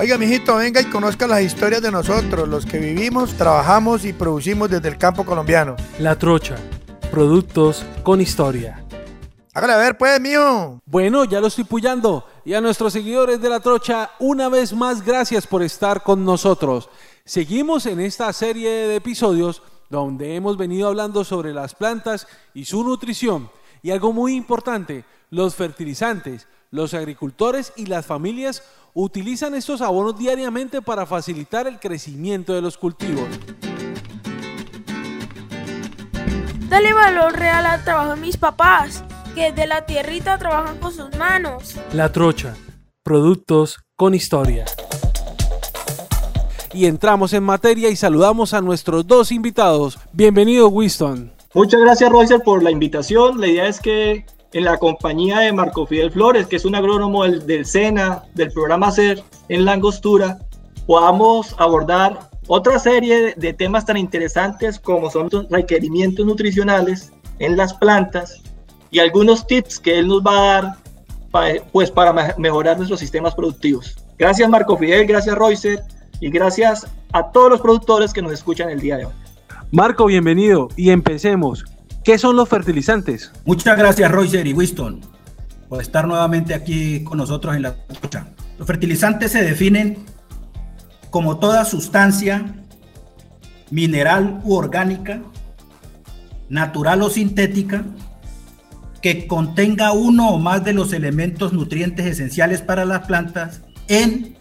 Oiga, mijito, venga y conozca las historias de nosotros, los que vivimos, trabajamos y producimos desde el campo colombiano. La Trocha, productos con historia. Hágale a ver, pues, mío. Bueno, ya lo estoy puyando. Y a nuestros seguidores de La Trocha, una vez más, gracias por estar con nosotros. Seguimos en esta serie de episodios donde hemos venido hablando sobre las plantas y su nutrición. Y algo muy importante, los fertilizantes. Los agricultores y las familias utilizan estos abonos diariamente para facilitar el crecimiento de los cultivos. Dale valor real al trabajo de mis papás, que de la tierrita trabajan con sus manos. La Trocha, productos con historia. Y entramos en materia y saludamos a nuestros dos invitados. Bienvenido, Winston. Muchas gracias, Roger, por la invitación. La idea es que en la compañía de Marco Fidel Flores, que es un agrónomo del, SENA, del programa CER en la angostura, podamos abordar otra serie de temas tan interesantes como son los requerimientos nutricionales en las plantas y algunos tips que él nos va a dar pues, para mejorar nuestros sistemas productivos. Gracias Marco Fidel, gracias Royce y gracias a todos los productores que nos escuchan el día de hoy. Marco, bienvenido y empecemos. ¿Qué son los fertilizantes? Muchas gracias, Roger y Winston, por estar nuevamente aquí con nosotros en la escucha. Los fertilizantes se definen como toda sustancia mineral u orgánica, natural o sintética, que contenga uno o más de los elementos nutrientes esenciales para las plantas en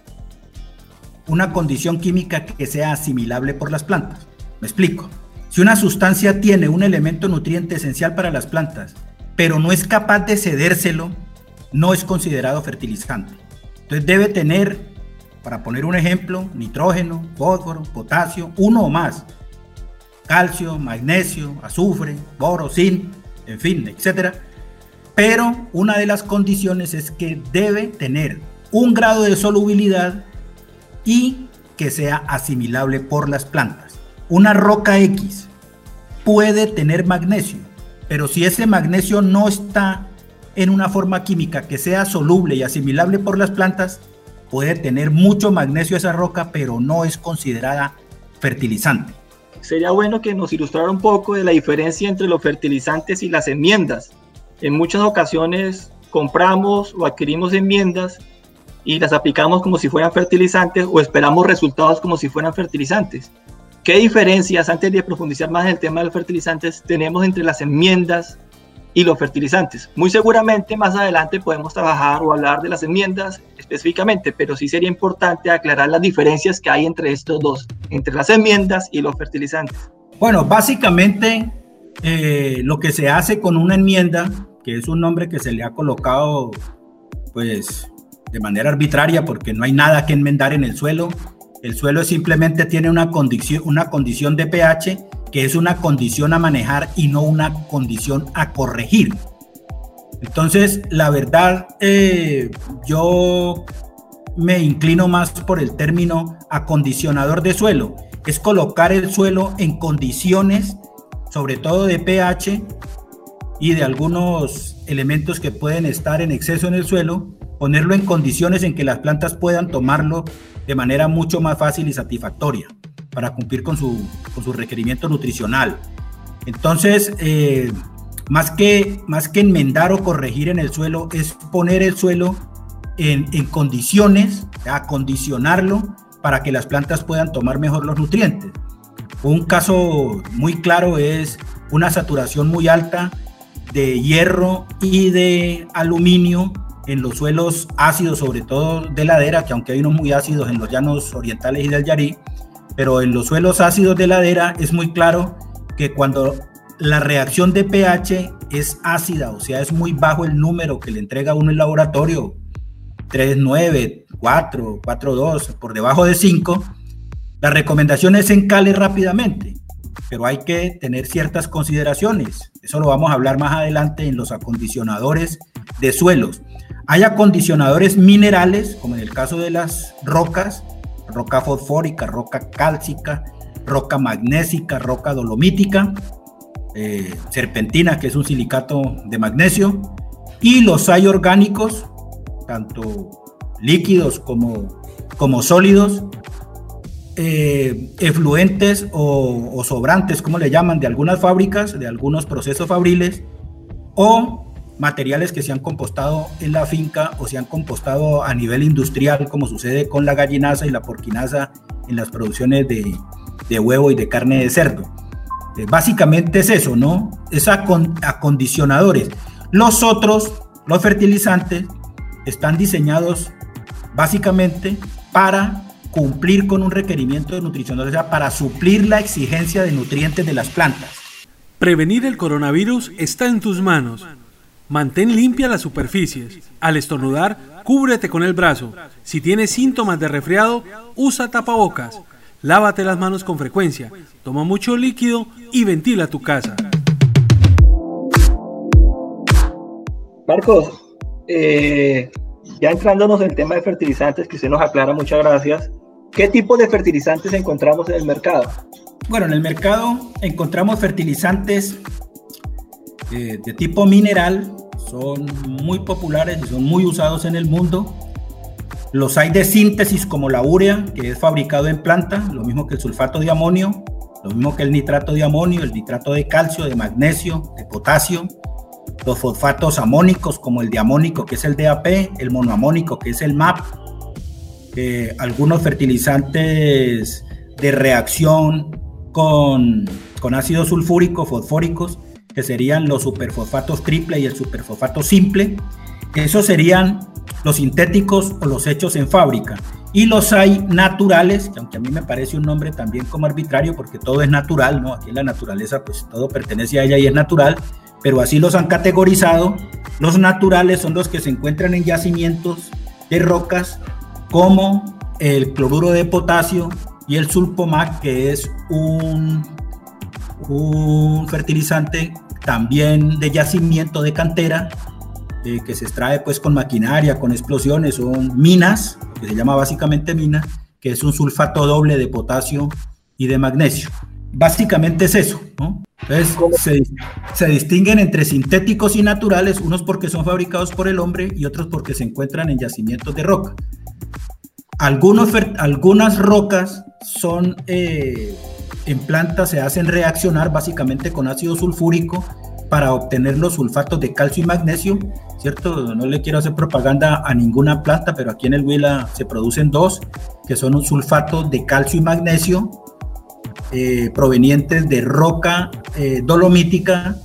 una condición química que sea asimilable por las plantas. Me explico. Si una sustancia tiene un elemento nutriente esencial para las plantas, pero no es capaz de cedérselo, no es considerado fertilizante. Entonces debe tener, para poner un ejemplo, nitrógeno, fósforo, potasio, uno o más, calcio, magnesio, azufre, boro, zinc, en fin, etc. Pero una de las condiciones es que debe tener un grado de solubilidad y que sea asimilable por las plantas una roca X puede tener magnesio, pero si ese magnesio no está en una forma química que sea soluble y asimilable por las plantas, puede tener mucho magnesio esa roca, pero no es considerada fertilizante. Sería bueno que nos ilustrara un poco de la diferencia entre los fertilizantes y las enmiendas. En muchas ocasiones compramos o adquirimos enmiendas y las aplicamos como si fueran fertilizantes o esperamos resultados como si fueran fertilizantes. ¿Qué diferencias, antes de profundizar más en el tema de los fertilizantes, tenemos entre las enmiendas y los fertilizantes? Muy seguramente más adelante podemos trabajar o hablar de las enmiendas específicamente, pero sí sería importante aclarar las diferencias que hay entre estos dos, entre las enmiendas y los fertilizantes. Bueno, básicamente eh, lo que se hace con una enmienda, que es un nombre que se le ha colocado pues de manera arbitraria porque no hay nada que enmendar en el suelo, el suelo simplemente tiene una condición, una condición de pH que es una condición a manejar y no una condición a corregir. Entonces, la verdad, eh, yo me inclino más por el término acondicionador de suelo. Es colocar el suelo en condiciones, sobre todo de pH y de algunos elementos que pueden estar en exceso en el suelo, ponerlo en condiciones en que las plantas puedan tomarlo de manera mucho más fácil y satisfactoria para cumplir con su, requerimiento nutricional. Entonces, eh, más, que, más que enmendar o corregir en el suelo, es poner el suelo en, en condiciones, acondicionarlo para que las plantas puedan tomar mejor los nutrientes. Un caso muy claro es una saturación muy alta de hierro y de aluminio en los suelos ácidos, sobre todo de ladera, que aunque hay unos muy ácidos en los llanos orientales y del Yarí, pero en los suelos ácidos de ladera es muy claro que cuando la reacción de pH es ácida, o sea, es muy bajo el número que le entrega uno el laboratorio, 3,9, 4, 4,2, por debajo de 5, la recomendación es encale rápidamente, pero hay que tener ciertas consideraciones. Eso lo vamos a hablar más adelante en los acondicionadores de suelos. Hay acondicionadores minerales, como en el caso de las rocas, roca fosfórica, roca cálcica, roca magnésica, roca dolomítica, eh, serpentina, que es un silicato de magnesio, y los hay orgánicos, tanto líquidos como como sólidos, eh, efluentes o, o, sobrantes, como le llaman, de algunas fábricas, de algunos procesos fabriles, o materiales que se han compostado en la finca o se han compostado a nivel industrial, como sucede con la gallinaza y la porquinaza en las producciones de, de huevo y de carne de cerdo. Eh, básicamente es eso, ¿no? Es acondicionadores. Los otros, los fertilizantes, están diseñados básicamente para cumplir con un requerimiento de nutrición, o sea, para suplir la exigencia de nutrientes de las plantas. Prevenir el coronavirus está en tus manos. Mantén limpia las superficies. Al estornudar, cúbrete con el brazo. Si tienes síntomas de resfriado, usa tapabocas. Lávate las manos con frecuencia. Toma mucho líquido y ventila tu casa. Marcos, eh, ya entrándonos en el tema de fertilizantes, que usted nos aclara, muchas gracias. ¿Qué tipo de fertilizantes encontramos en el mercado? Bueno, en el mercado encontramos fertilizantes eh, de tipo mineral, son muy populares y son muy usados en el mundo. Los hay de síntesis como la urea, que es fabricado en planta, lo mismo que el sulfato de amonio, lo mismo que el nitrato de amonio, el nitrato de calcio, de magnesio, de potasio. Los fosfatos amónicos como el diamónico, que es el DAP, el monoamónico, que es el MAP. Eh, algunos fertilizantes de reacción con, con ácido sulfúrico, fosfóricos, que serían los superfosfatos triple y el superfosfato simple. Esos serían los sintéticos o los hechos en fábrica. Y los hay naturales, que aunque a mí me parece un nombre también como arbitrario, porque todo es natural, ¿no? Aquí en la naturaleza, pues todo pertenece a ella y es natural, pero así los han categorizado. Los naturales son los que se encuentran en yacimientos de rocas, como el cloruro de potasio y el sulpomac, que es un un fertilizante también de yacimiento de cantera eh, que se extrae pues con maquinaria, con explosiones, son minas, que se llama básicamente mina, que es un sulfato doble de potasio y de magnesio. Básicamente es eso, ¿no? Entonces se, se, distinguen entre sintéticos y naturales, unos porque son fabricados por el hombre y otros porque se encuentran en yacimientos de roca. Algunos, algunas rocas son eh, en plantas se hacen reaccionar básicamente con ácido sulfúrico para obtener los sulfatos de calcio y magnesio, ¿cierto? No le quiero hacer propaganda a ninguna planta, pero aquí en el Huila se producen dos, que son un sulfato de calcio y magnesio, eh, provenientes de roca eh, dolomítica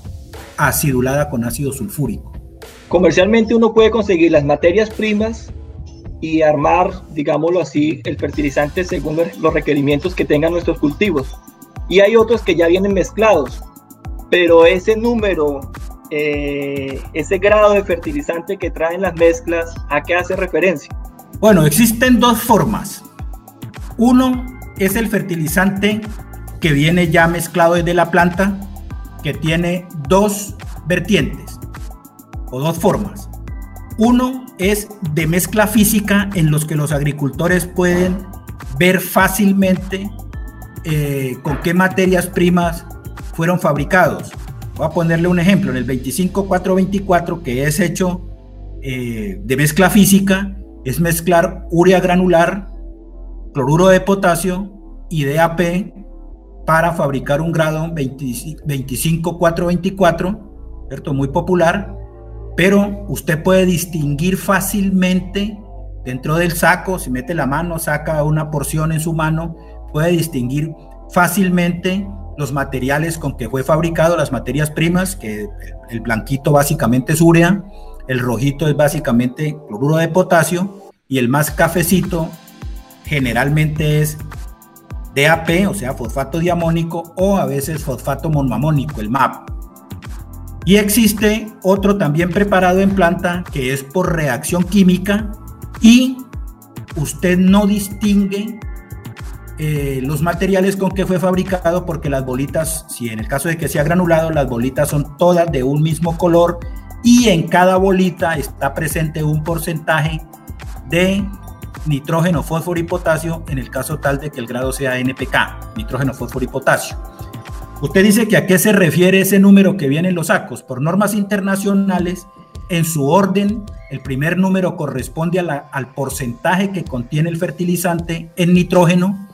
acidulada con ácido sulfúrico. Comercialmente uno puede conseguir las materias primas y armar, digámoslo así, el fertilizante según los requerimientos que tengan nuestros cultivos y hay otros que ya vienen mezclados, pero ese número, eh, ese grado de fertilizante que traen las mezclas, ¿a qué hace referencia? Bueno, existen dos formas. Uno es el fertilizante que viene ya mezclado desde la planta, que tiene dos vertientes o dos formas. Uno es de mezcla física en los que los agricultores pueden ver fácilmente eh, con qué materias primas fueron fabricados. Voy a ponerle un ejemplo, en el 25424, que es hecho eh, de mezcla física, es mezclar urea granular, cloruro de potasio y DAP para fabricar un grado 25424, ¿cierto? Muy popular, pero usted puede distinguir fácilmente dentro del saco, si mete la mano, saca una porción en su mano, puede distinguir fácilmente los materiales con que fue fabricado, las materias primas, que el blanquito básicamente es urea, el rojito es básicamente cloruro de potasio y el más cafecito generalmente es DAP, o sea, fosfato diamónico o a veces fosfato monoamónico, el MAP. Y existe otro también preparado en planta que es por reacción química y usted no distingue eh, los materiales con que fue fabricado, porque las bolitas, si en el caso de que sea granulado, las bolitas son todas de un mismo color y en cada bolita está presente un porcentaje de nitrógeno, fósforo y potasio en el caso tal de que el grado sea NPK, nitrógeno, fósforo y potasio. Usted dice que a qué se refiere ese número que viene en los sacos. Por normas internacionales, en su orden. El primer número corresponde al porcentaje que contiene el fertilizante en nitrógeno.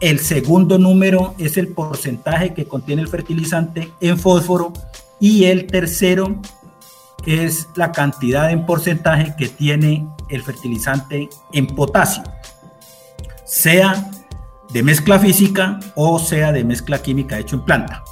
El segundo número es el porcentaje que contiene el fertilizante en fósforo. Y el tercero es la cantidad en porcentaje que tiene el fertilizante en potasio, sea de mezcla física o sea de mezcla química hecho en planta.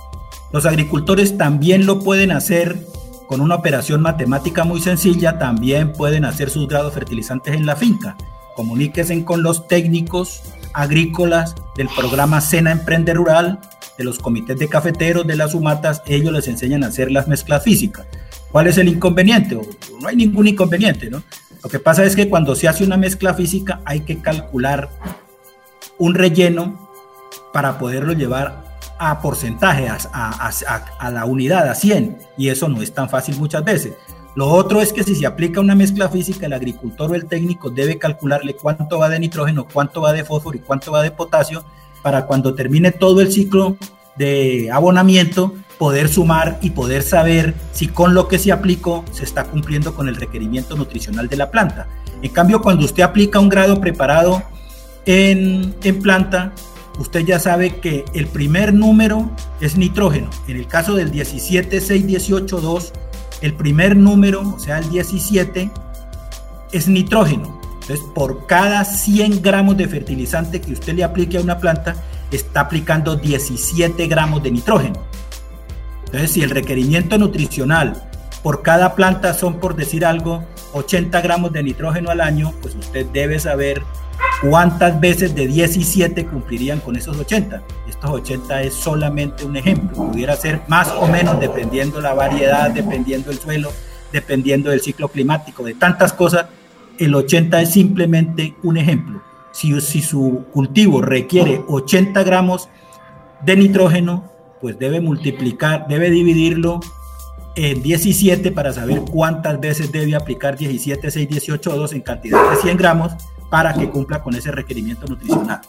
Los agricultores también lo pueden hacer con una operación matemática muy sencilla, también pueden hacer sus grados fertilizantes en la finca. Comuníquense con los técnicos agrícolas del programa Sena Emprende Rural, de los comités de cafeteros, de las humatas, ellos les enseñan a hacer las mezclas físicas. ¿Cuál es el inconveniente? No hay ningún inconveniente, ¿no? Lo que pasa es que cuando se hace una mezcla física hay que calcular un relleno para poderlo llevar a porcentaje, a, la unidad, a 100, y eso no es tan fácil muchas veces. Lo otro es que si se aplica una mezcla física, el agricultor o el técnico debe calcularle cuánto va de nitrógeno, cuánto va de fósforo y cuánto va de potasio para cuando termine todo el ciclo de abonamiento poder sumar y poder saber si con lo que se aplicó se está cumpliendo con el requerimiento nutricional de la planta. En cambio, cuando usted aplica un grado preparado en, planta, usted ya sabe que el primer número es nitrógeno. En el caso del 17, 6, 18, 2, el primer número, o sea, el 17, es nitrógeno. Entonces, por cada 100 gramos de fertilizante que usted le aplique a una planta, está aplicando 17 gramos de nitrógeno. Entonces, si el requerimiento nutricional por cada planta son, por decir algo, 80 gramos de nitrógeno al año, pues usted debe saber ¿Cuántas veces de 17 cumplirían con esos 80? Estos 80 es solamente un ejemplo. Pudiera ser más o menos dependiendo la variedad, dependiendo el suelo, dependiendo del ciclo climático, de tantas cosas. El 80 es simplemente un ejemplo. Si, si su cultivo requiere 80 gramos de nitrógeno, pues debe multiplicar, debe dividirlo en 17 para saber cuántas veces debe aplicar 17, 6, 18 2 en cantidad de 100 gramos para que cumpla con ese requerimiento nutricional.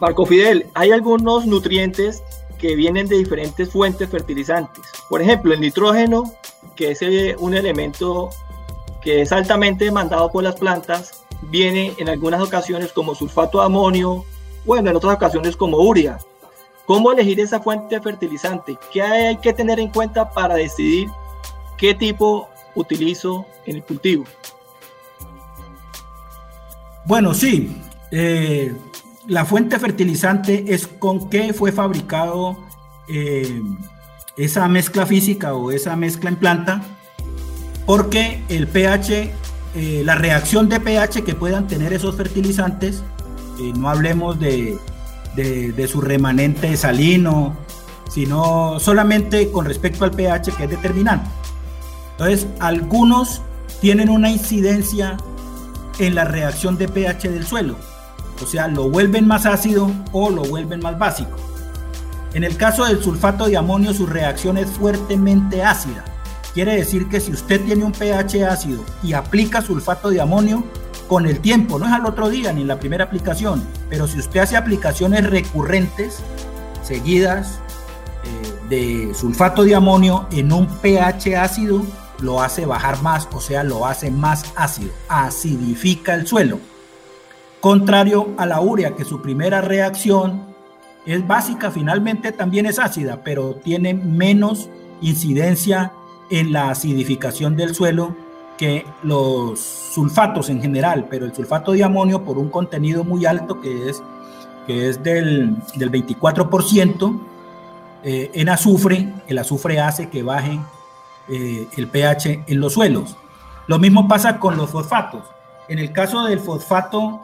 Marco Fidel, hay algunos nutrientes que vienen de diferentes fuentes fertilizantes. Por ejemplo, el nitrógeno, que es eh, un elemento que es altamente demandado por las plantas, viene en algunas ocasiones como sulfato de amonio, bueno, en otras ocasiones como urea. ¿Cómo elegir esa fuente fertilizante? ¿Qué hay que tener en cuenta para decidir qué tipo utilizo en el cultivo? Bueno, sí. Eh, la fuente fertilizante es con qué fue fabricado eh, esa mezcla física o esa mezcla en planta, porque el pH, eh, la reacción de pH que puedan tener esos fertilizantes, no hablemos de, de, su remanente salino, sino solamente con respecto al pH que es determinante. Entonces, algunos tienen una incidencia en la reacción de pH del suelo. O sea, lo vuelven más ácido o lo vuelven más básico. En el caso del sulfato de amonio, su reacción es fuertemente ácida. Quiere decir que si usted tiene un pH ácido y aplica sulfato de amonio, con el tiempo, no es al otro día ni en la primera aplicación, pero si usted hace aplicaciones recurrentes, seguidas, eh, de sulfato de amonio en un pH ácido, lo hace bajar más, o sea, lo hace más ácido, acidifica el suelo. Contrario a la urea, que su primera reacción es básica, finalmente también es ácida, pero tiene menos incidencia en la acidificación del suelo que los sulfatos en general, pero el sulfato de amonio por un contenido muy alto que es, que es del, del 24% eh, en azufre, el azufre hace que baje eh, el pH en los suelos. Lo mismo pasa con los fosfatos. En el caso del fosfato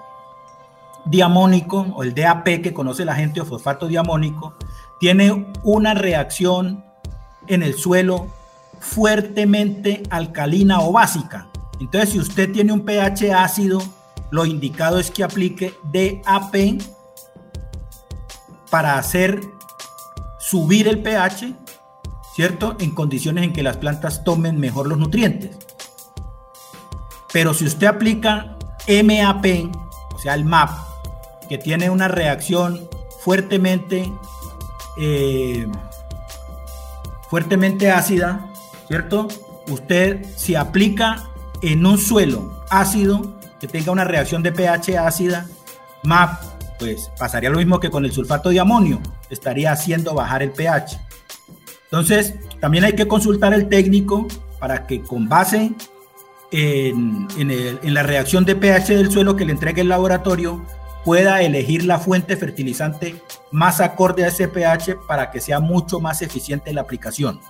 diamónico o el DAP que conoce la gente o fosfato diamónico, tiene una reacción en el suelo fuertemente alcalina o básica. Entonces, si usted tiene un pH ácido, lo indicado es que aplique DAP para hacer subir el pH ¿cierto? En condiciones en que las plantas tomen mejor los nutrientes. Pero si usted aplica MAP, o sea, el MAP, que tiene una reacción fuertemente, eh, fuertemente ácida, ¿cierto? usted si aplica en un suelo ácido que tenga una reacción de pH ácida, MAP, pues pasaría lo mismo que con el sulfato de amonio, estaría haciendo bajar el pH. Entonces, también hay que consultar al técnico para que con base en, en, la reacción de pH del suelo que le entregue el laboratorio, pueda elegir la fuente fertilizante más acorde a ese pH para que sea mucho más eficiente la aplicación.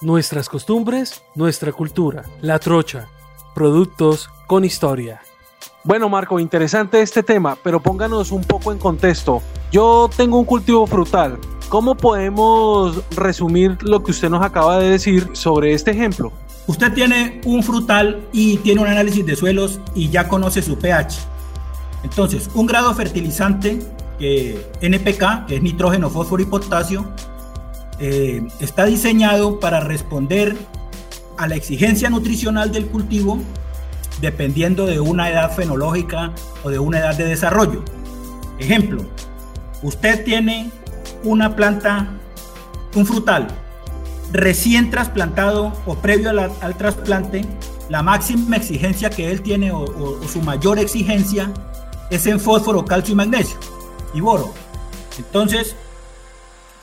Nuestras costumbres, nuestra cultura, la trocha, productos con historia. Bueno, Marco, interesante este tema, pero pónganos un poco en contexto. Yo tengo un cultivo frutal. ¿Cómo podemos resumir lo que usted nos acaba de decir sobre este ejemplo? Usted tiene un frutal y tiene un análisis de suelos y ya conoce su pH. Entonces, un grado fertilizante, NPK, que es nitrógeno, fósforo y potasio, eh, está diseñado para responder a la exigencia nutricional del cultivo dependiendo de una edad fenológica o de una edad de desarrollo. Ejemplo, usted tiene una planta, un frutal recién trasplantado o previo al trasplante, la máxima exigencia que él tiene o, su mayor exigencia es en fósforo, calcio y magnesio y boro. Entonces,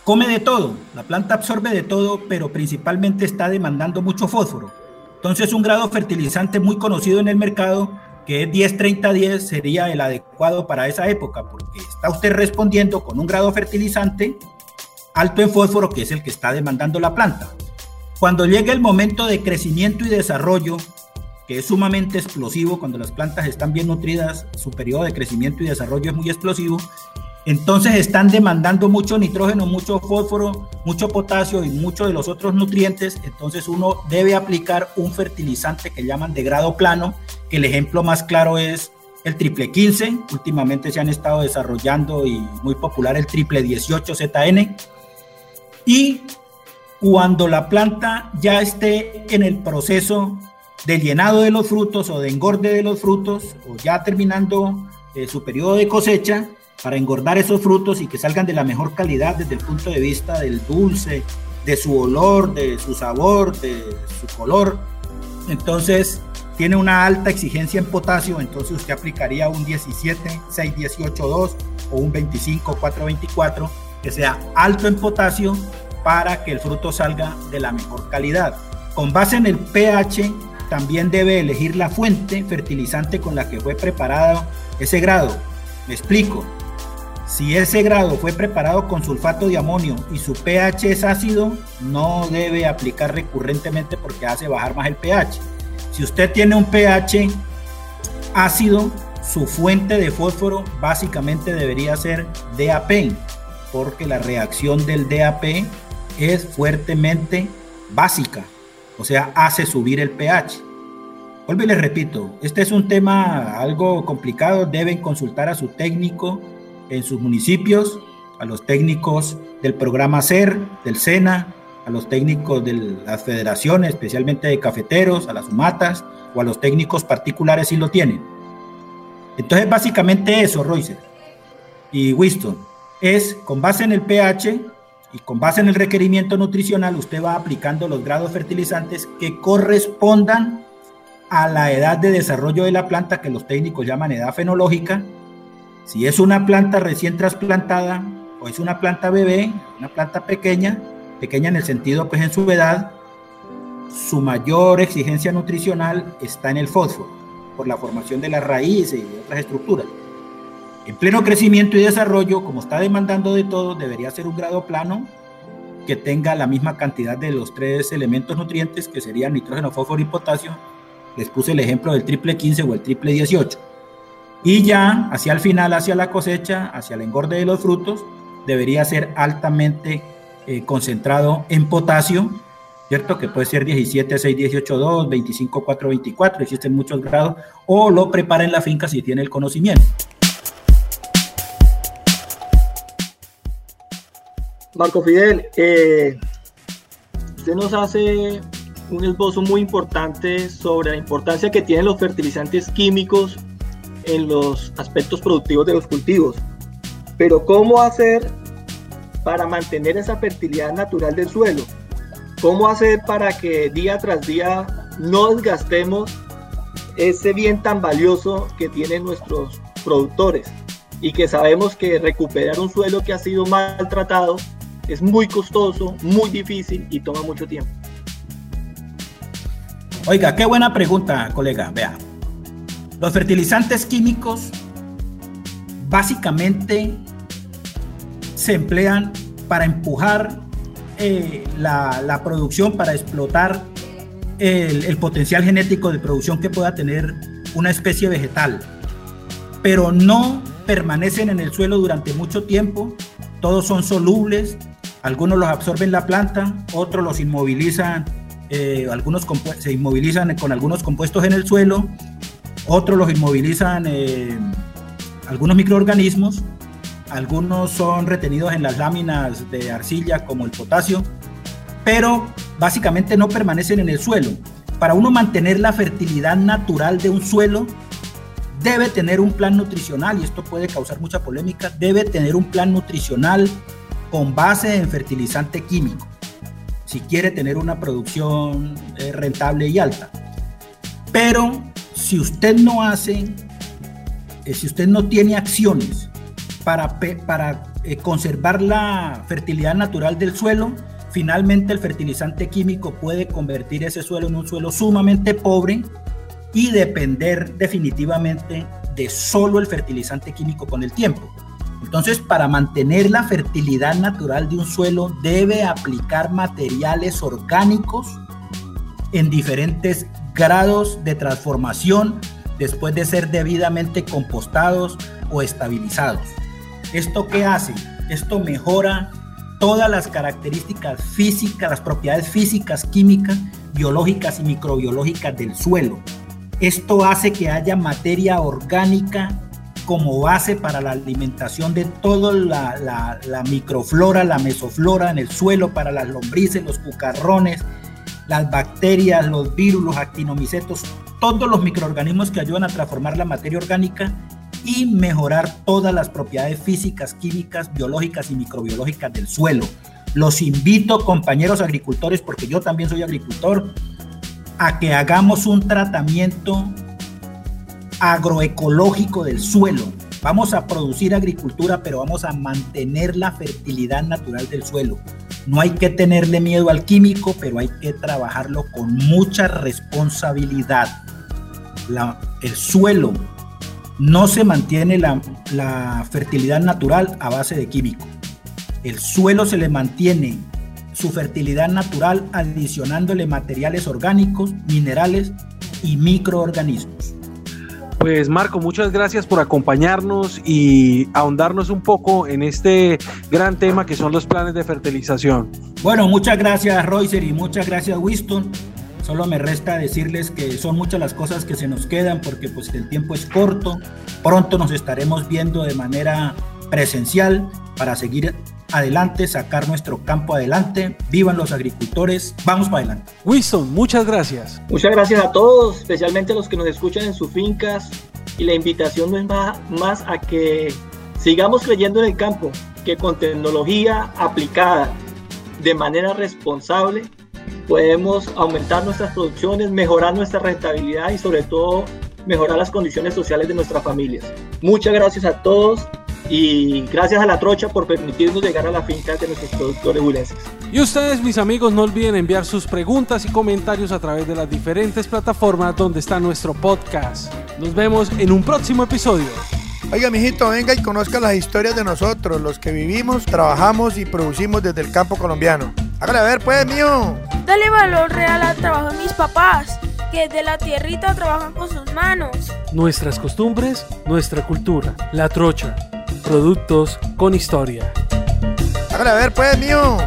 come de todo, la planta absorbe de todo, pero principalmente está demandando mucho fósforo. Entonces un grado fertilizante muy conocido en el mercado, que es 10-30-10, sería el adecuado para esa época, porque está usted respondiendo con un grado fertilizante alto en fósforo, que es el que está demandando la planta. Cuando llegue el momento de crecimiento y desarrollo, que es sumamente explosivo, cuando las plantas están bien nutridas, su periodo de crecimiento y desarrollo es muy explosivo, entonces están demandando mucho nitrógeno, mucho fósforo, mucho potasio y muchos de los otros nutrientes. Entonces uno debe aplicar un fertilizante que llaman de grado plano, el ejemplo más claro es el triple 15. Últimamente se han estado desarrollando y muy popular el triple 18 ZN. Y cuando la planta ya esté en el proceso de llenado de los frutos o de engorde de los frutos, o ya terminando eh, su periodo de cosecha, para engordar esos frutos y que salgan de la mejor calidad desde el punto de vista del dulce, de su olor, de su sabor, de su color. Entonces, tiene una alta exigencia en potasio, entonces usted aplicaría un 17, 6, 18, 2 o un 25, 4, 24, que sea alto en potasio para que el fruto salga de la mejor calidad. Con base en el pH, también debe elegir la fuente fertilizante con la que fue preparado ese grado. Me explico. Si ese grado fue preparado con sulfato de amonio y su pH es ácido, no debe aplicar recurrentemente porque hace bajar más el pH. Si usted tiene un pH ácido, su fuente de fósforo básicamente debería ser DAP, porque la reacción del DAP es fuertemente básica, o sea, hace subir el pH. Vuelvo y les repito, este es un tema algo complicado, deben consultar a su técnico en sus municipios, a los técnicos del programa SER, del SENA, a los técnicos de las federaciones, especialmente de cafeteros, a las humatas o a los técnicos particulares si lo tienen. Entonces, básicamente eso, Royce y Winston, es con base en el pH y con base en el requerimiento nutricional, usted va aplicando los grados fertilizantes que correspondan a la edad de desarrollo de la planta, que los técnicos llaman edad fenológica, si es una planta recién trasplantada o es una planta bebé, una planta pequeña, pequeña en el sentido pues en su edad, su mayor exigencia nutricional está en el fósforo, por la formación de las raíces y otras estructuras. En pleno crecimiento y desarrollo, como está demandando de todo, debería ser un grado plano que tenga la misma cantidad de los tres elementos nutrientes que serían nitrógeno, fósforo y potasio. Les puse el ejemplo del triple 15 o el triple 18. Y ya hacia el final, hacia la cosecha, hacia el engorde de los frutos, debería ser altamente eh, concentrado en potasio, ¿cierto? Que puede ser 17, 6, 18, 2, 25, 4, 24, existen muchos grados, o lo prepara en la finca si tiene el conocimiento. Marco Fidel, eh, usted nos hace un esbozo muy importante sobre la importancia que tienen los fertilizantes químicos en los aspectos productivos de los cultivos. Pero ¿cómo hacer para mantener esa fertilidad natural del suelo? ¿Cómo hacer para que día tras día no desgastemos ese bien tan valioso que tienen nuestros productores? Y que sabemos que recuperar un suelo que ha sido maltratado es muy costoso, muy difícil y toma mucho tiempo. Oiga, qué buena pregunta, colega. Vea, los fertilizantes químicos básicamente se emplean para empujar eh, la, producción, para explotar el, potencial genético de producción que pueda tener una especie vegetal, pero no permanecen en el suelo durante mucho tiempo, todos son solubles, algunos los absorben la planta, otros los inmovilizan, eh, algunos se inmovilizan con algunos compuestos en el suelo, otros los inmovilizan eh, algunos microorganismos algunos son retenidos en las láminas de arcilla como el potasio, pero básicamente no permanecen en el suelo. Para uno mantener la fertilidad natural de un suelo, debe tener un plan nutricional, y esto puede causar mucha polémica, debe tener un plan nutricional con base en fertilizante químico, si quiere tener una producción eh, rentable y alta. Pero si usted no hace, eh, si usted no tiene acciones para, para eh, conservar la fertilidad natural del suelo, finalmente el fertilizante químico puede convertir ese suelo en un suelo sumamente pobre y depender definitivamente de solo el fertilizante químico con el tiempo. Entonces, para mantener la fertilidad natural de un suelo, debe aplicar materiales orgánicos en diferentes grados de transformación después de ser debidamente compostados o estabilizados. ¿Esto qué hace? Esto mejora todas las características físicas, las propiedades físicas, químicas, biológicas y microbiológicas del suelo. Esto hace que haya materia orgánica como base para la alimentación de toda la, microflora, la mesoflora en el suelo, para las lombrices, los cucarrones, las bacterias, los virus, los actinomicetos, todos los microorganismos que ayudan a transformar la materia orgánica y mejorar todas las propiedades físicas, químicas, biológicas y microbiológicas del suelo. Los invito, compañeros agricultores, porque yo también soy agricultor, a que hagamos un tratamiento agroecológico del suelo. Vamos a producir agricultura, pero vamos a mantener la fertilidad natural del suelo. No hay que tenerle miedo al químico, pero hay que trabajarlo con mucha responsabilidad. el suelo no se mantiene la, fertilidad natural a base de químico. El suelo se le mantiene su fertilidad natural adicionándole materiales orgánicos, minerales y microorganismos. Pues Marco, muchas gracias por acompañarnos y ahondarnos un poco en este gran tema que son los planes de fertilización. Bueno, muchas gracias Roycer y muchas gracias Winston. Solo me resta decirles que son muchas las cosas que se nos quedan porque pues el tiempo es corto. Pronto nos estaremos viendo de manera presencial para seguir adelante, sacar nuestro campo adelante. Vivan los agricultores, vamos para adelante. Wilson, muchas gracias. Muchas gracias a todos, especialmente a los que nos escuchan en sus fincas. Y la invitación no es más a que sigamos creyendo en el campo, que con tecnología aplicada de manera responsable podemos aumentar nuestras producciones, mejorar nuestra rentabilidad y sobre todo mejorar las condiciones sociales de nuestras familias. Muchas gracias a todos y gracias a la trocha por permitirnos llegar a la finca de nuestros productores huilenses. Y ustedes, mis amigos, no olviden enviar sus preguntas y comentarios a través de las diferentes plataformas donde está nuestro podcast. Nos vemos en un próximo episodio. Oiga, mijito, venga y conozca las historias de nosotros, los que vivimos, trabajamos y producimos desde el campo colombiano. Hágale a ver, pues, mío. Dale valor real al trabajo de mis papás, que de la tierrita trabajan con sus manos. Nuestras costumbres, nuestra cultura, la trocha, productos con historia. Hágale a ver, pues, mío.